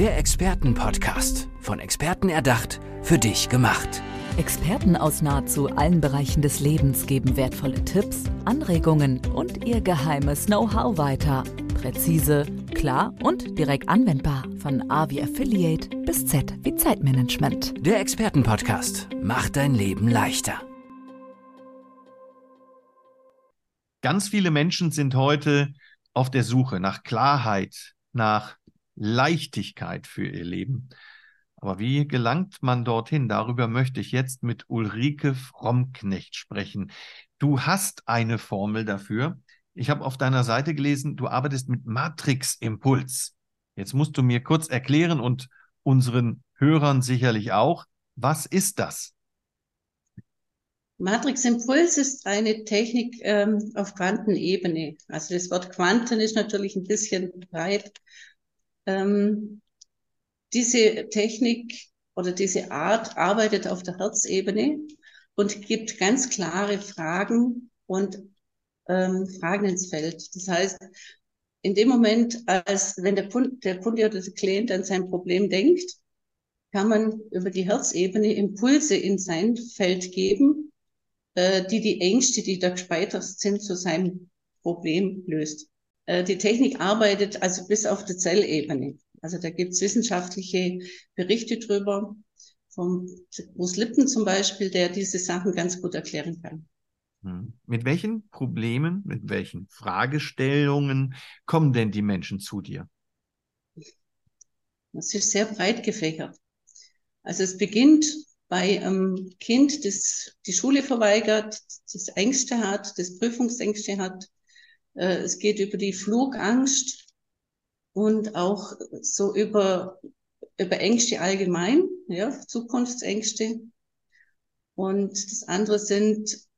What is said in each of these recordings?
Der Expertenpodcast. Von Experten erdacht, für dich gemacht. Experten aus nahezu allen Bereichen des Lebens geben wertvolle Tipps, Anregungen und ihr geheimes Know-how weiter. Präzise, klar und direkt anwendbar. Von A wie Affiliate bis Z wie Zeitmanagement. Der Expertenpodcast macht dein Leben leichter. Ganz viele Menschen sind heute auf der Suche nach Klarheit, nach Leichtigkeit für ihr Leben. Aber wie gelangt man dorthin? Darüber möchte ich jetzt mit Ulrike Frommknecht sprechen. Du hast eine Formel dafür. Ich habe auf deiner Seite gelesen, du arbeitest mit Matrix Impuls. Jetzt musst du mir kurz erklären und unseren Hörern sicherlich auch, was ist das? Matrix Impuls ist eine Technik ähm, auf Quantenebene. Also das Wort Quanten ist natürlich ein bisschen breit. Ähm, diese Technik oder diese Art arbeitet auf der Herzebene und gibt ganz klare Fragen und ähm, Fragen ins Feld. Das heißt, in dem Moment, als wenn der, Pund, der Kunde oder der Klient an sein Problem denkt, kann man über die Herzebene Impulse in sein Feld geben, äh, die die Ängste, die da gespeichert sind, zu seinem Problem löst. Äh, die Technik arbeitet also bis auf die Zellebene. Also da gibt es wissenschaftliche Berichte drüber, vom Bruce Lipton zum Beispiel, der diese Sachen ganz gut erklären kann. Hm. Mit welchen Problemen, mit welchen Fragestellungen kommen denn die Menschen zu dir? Das ist sehr breit gefächert. Also es beginnt bei einem Kind, das die Schule verweigert, das Ängste hat, das Prüfungsängste hat. Äh, es geht über die Flugangst und auch so über, über Ängste allgemein, ja, Zukunftsängste. Und das andere sind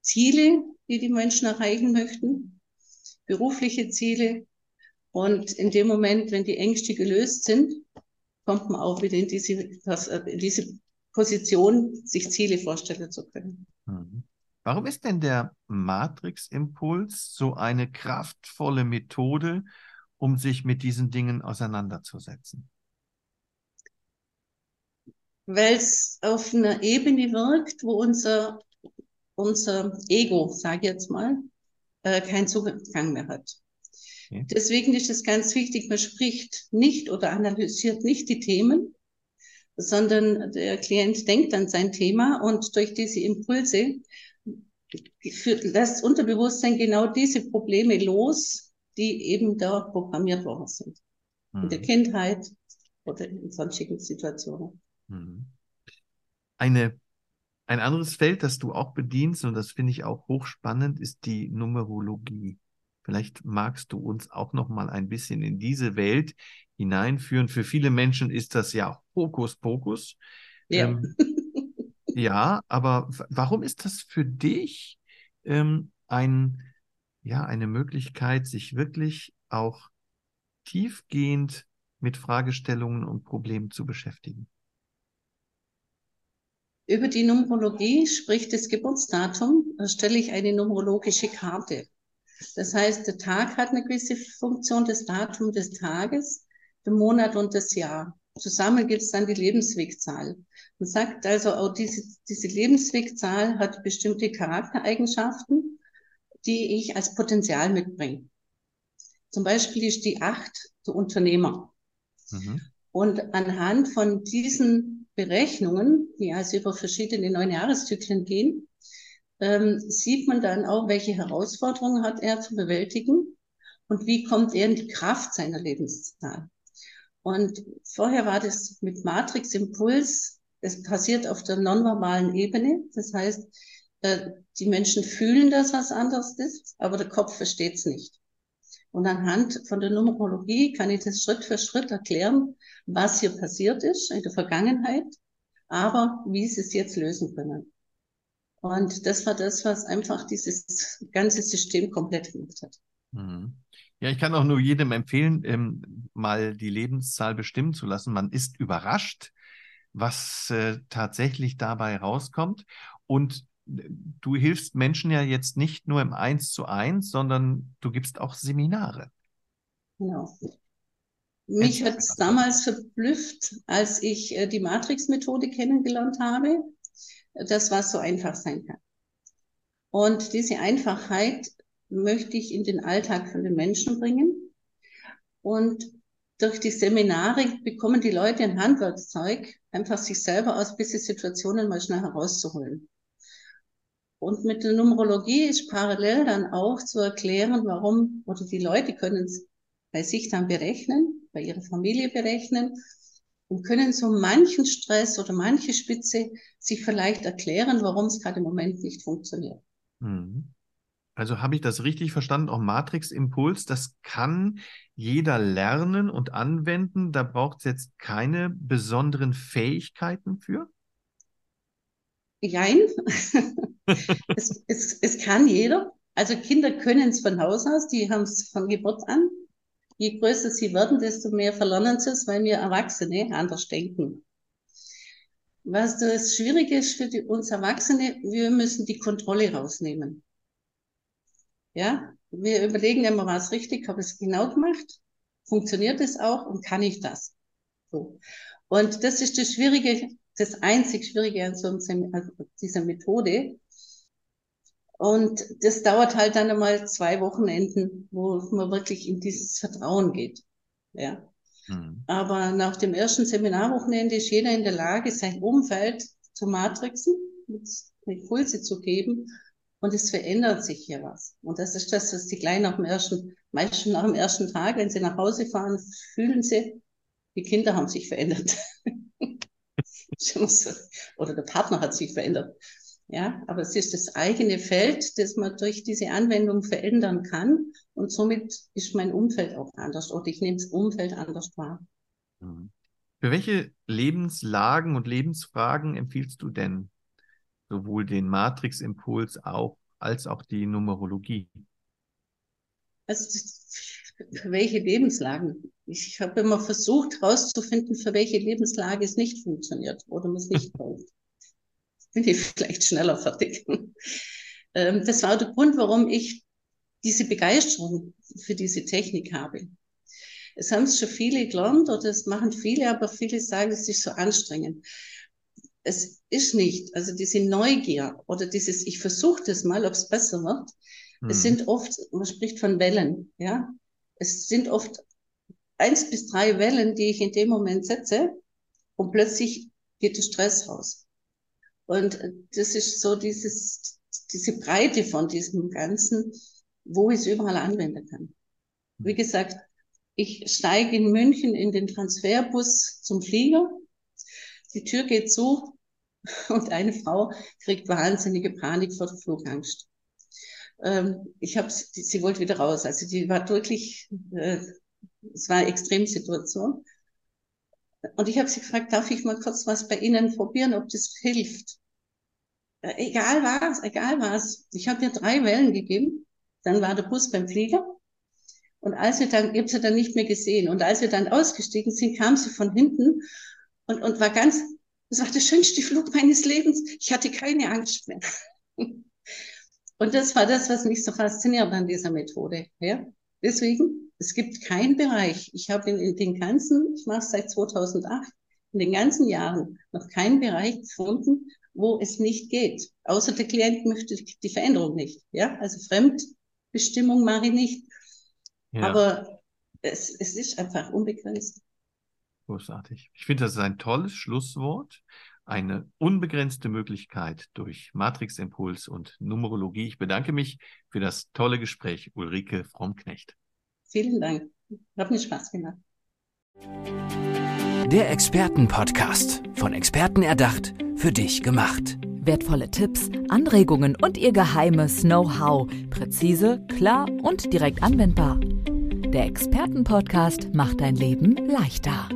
Ziele, die die Menschen erreichen möchten, berufliche Ziele. Und in dem Moment, wenn die Ängste gelöst sind, kommt man auch wieder in diese, in diese Position, sich Ziele vorstellen zu können. Mhm. Warum ist denn der Matrix-Impuls so eine kraftvolle Methode, um sich mit diesen Dingen auseinanderzusetzen? Weil es auf einer Ebene wirkt, wo unser, unser Ego, sage ich jetzt mal, äh, keinen Zugang mehr hat. Okay. Deswegen ist es ganz wichtig, man spricht nicht oder analysiert nicht die Themen, sondern der Klient denkt an sein Thema und durch diese Impulse führt das Unterbewusstsein genau diese Probleme los, die eben da programmiert worden sind. Mhm. In der mhm. Kindheit oder in sonstigen Situationen. Mhm. Eine, ein anderes Feld, das du auch bedienst, und das finde ich auch hochspannend, ist die Numerologie. Vielleicht magst du uns auch noch mal ein bisschen in diese Welt hineinführen. Für viele Menschen ist das ja Hokuspokus. Ja. Ähm, ja, aber warum ist das für dich ähm, ein, ja, eine Möglichkeit, sich wirklich auch tiefgehend mit Fragestellungen und Problemen zu beschäftigen? Über die Numerologie, sprich das Geburtsdatum, stelle ich eine numerologische Karte. Das heißt, der Tag hat eine gewisse Funktion, das Datum des Tages, der Monat und das Jahr. Zusammen gibt es dann die Lebenswegzahl. Man sagt also, auch diese, diese Lebenswegzahl hat bestimmte Charaktereigenschaften, die ich als Potenzial mitbringe. Zum Beispiel ist die acht der Unternehmer. Mhm. Und anhand von diesen Berechnungen, die also über verschiedene neun Jahreszyklen gehen, ähm, sieht man dann auch, welche Herausforderungen hat er zu bewältigen und wie kommt er in die Kraft seiner Lebenszahl. Und vorher war das mit Matrix Impuls, es passiert auf der nonverbalen Ebene. Das heißt, äh, die Menschen fühlen das, was anders ist, aber der Kopf versteht es nicht. Und anhand von der Numerologie kann ich das Schritt für Schritt erklären, was hier passiert ist in der Vergangenheit, aber wie sie es jetzt lösen können. Und das war das, was einfach dieses ganze System komplett gemacht hat. Mhm. Ja, ich kann auch nur jedem empfehlen, ähm, mal die Lebenszahl bestimmen zu lassen. Man ist überrascht, was äh, tatsächlich dabei rauskommt. Und äh, du hilfst Menschen ja jetzt nicht nur im Eins zu eins, sondern du gibst auch Seminare. Genau. Mich hat es damals verblüfft, als ich äh, die Matrix-Methode kennengelernt habe, dass was so einfach sein kann. Und diese Einfachheit möchte ich in den Alltag von den Menschen bringen. Und durch die Seminare bekommen die Leute ein Handwerkszeug, einfach sich selber aus bisschen Situationen mal schnell herauszuholen. Und mit der Numerologie ist parallel dann auch zu erklären, warum, oder die Leute können es bei sich dann berechnen, bei ihrer Familie berechnen und können so manchen Stress oder manche Spitze sich vielleicht erklären, warum es gerade im Moment nicht funktioniert. Mhm. Also habe ich das richtig verstanden? Auch Matrix-Impuls, das kann jeder lernen und anwenden. Da braucht es jetzt keine besonderen Fähigkeiten für? Jein. es, es, es kann jeder. Also Kinder können es von Haus aus, die haben es von Geburt an. Je größer sie werden, desto mehr verlernen sie es, weil wir Erwachsene anders denken. Was das Schwierige ist für die, uns Erwachsene, wir müssen die Kontrolle rausnehmen. Ja, wir überlegen immer, war es richtig, habe ich es genau gemacht, funktioniert es auch und kann ich das? So. Und das ist das Schwierige, das einzig Schwierige an so einem, also dieser Methode. Und das dauert halt dann einmal zwei Wochenenden, wo man wirklich in dieses Vertrauen geht. Ja. Mhm. Aber nach dem ersten Seminarwochenende ist jeder in der Lage, sein Umfeld zu matrixen, mit Impulse zu geben und es verändert sich hier was. Und das ist das, was die Kleinen dem ersten, meistens nach dem ersten Tag, wenn sie nach Hause fahren, fühlen sie, die Kinder haben sich verändert. Oder der Partner hat sich verändert. Ja, aber es ist das eigene Feld, das man durch diese Anwendung verändern kann. Und somit ist mein Umfeld auch anders oder ich nehme das Umfeld anders wahr. Mhm. Für welche Lebenslagen und Lebensfragen empfiehlst du denn sowohl den Matrix-Impuls auch, als auch die Numerologie? Also für welche Lebenslagen? Ich habe immer versucht herauszufinden, für welche Lebenslage es nicht funktioniert oder man es nicht braucht. Bin ich vielleicht schneller fertig. Ähm, das war der Grund, warum ich diese Begeisterung für diese Technik habe. Es haben es schon viele gelernt oder es machen viele, aber viele sagen, es ist so anstrengend es ist nicht, also diese Neugier oder dieses, ich versuche das mal, ob es besser wird. Mhm. Es sind oft, man spricht von Wellen, ja. Es sind oft eins bis drei Wellen, die ich in dem Moment setze und plötzlich geht der Stress raus. Und das ist so dieses, diese Breite von diesem Ganzen, wo ich es überall anwenden kann. Wie mhm. gesagt, ich steige in München in den Transferbus zum Flieger. Die Tür geht zu, und eine Frau kriegt wahnsinnige Panik vor der Flugangst. Ähm, ich habe, sie wollte wieder raus. Also die war wirklich, äh, es war eine Extremsituation. Und ich habe sie gefragt, darf ich mal kurz was bei Ihnen probieren, ob das hilft? Äh, egal was, egal was. Ich habe ihr drei Wellen gegeben. Dann war der Bus beim Flieger. Und als wir dann, ich habe sie dann nicht mehr gesehen. Und als wir dann ausgestiegen sind, kam sie von hinten und, und war ganz das war der schönste Flug meines Lebens. Ich hatte keine Angst mehr. Und das war das, was mich so fasziniert an dieser Methode. Ja? Deswegen, es gibt keinen Bereich. Ich habe in, in, den ganzen, ich mache es seit 2008, in den ganzen Jahren noch keinen Bereich gefunden, wo es nicht geht. Außer der Klient möchte die Veränderung nicht. Ja, also Fremdbestimmung mache ich nicht. Ja. Aber es, es ist einfach unbegrenzt. Großartig. Ich finde, das ist ein tolles Schlusswort. Eine unbegrenzte Möglichkeit durch Matriximpuls und Numerologie. Ich bedanke mich für das tolle Gespräch, Ulrike Frommknecht. Vielen Dank. Hat mir Spaß gemacht. Der Expertenpodcast. Von Experten erdacht, für dich gemacht. Wertvolle Tipps, Anregungen und ihr geheimes Know-how. Präzise, klar und direkt anwendbar. Der Expertenpodcast macht dein Leben leichter.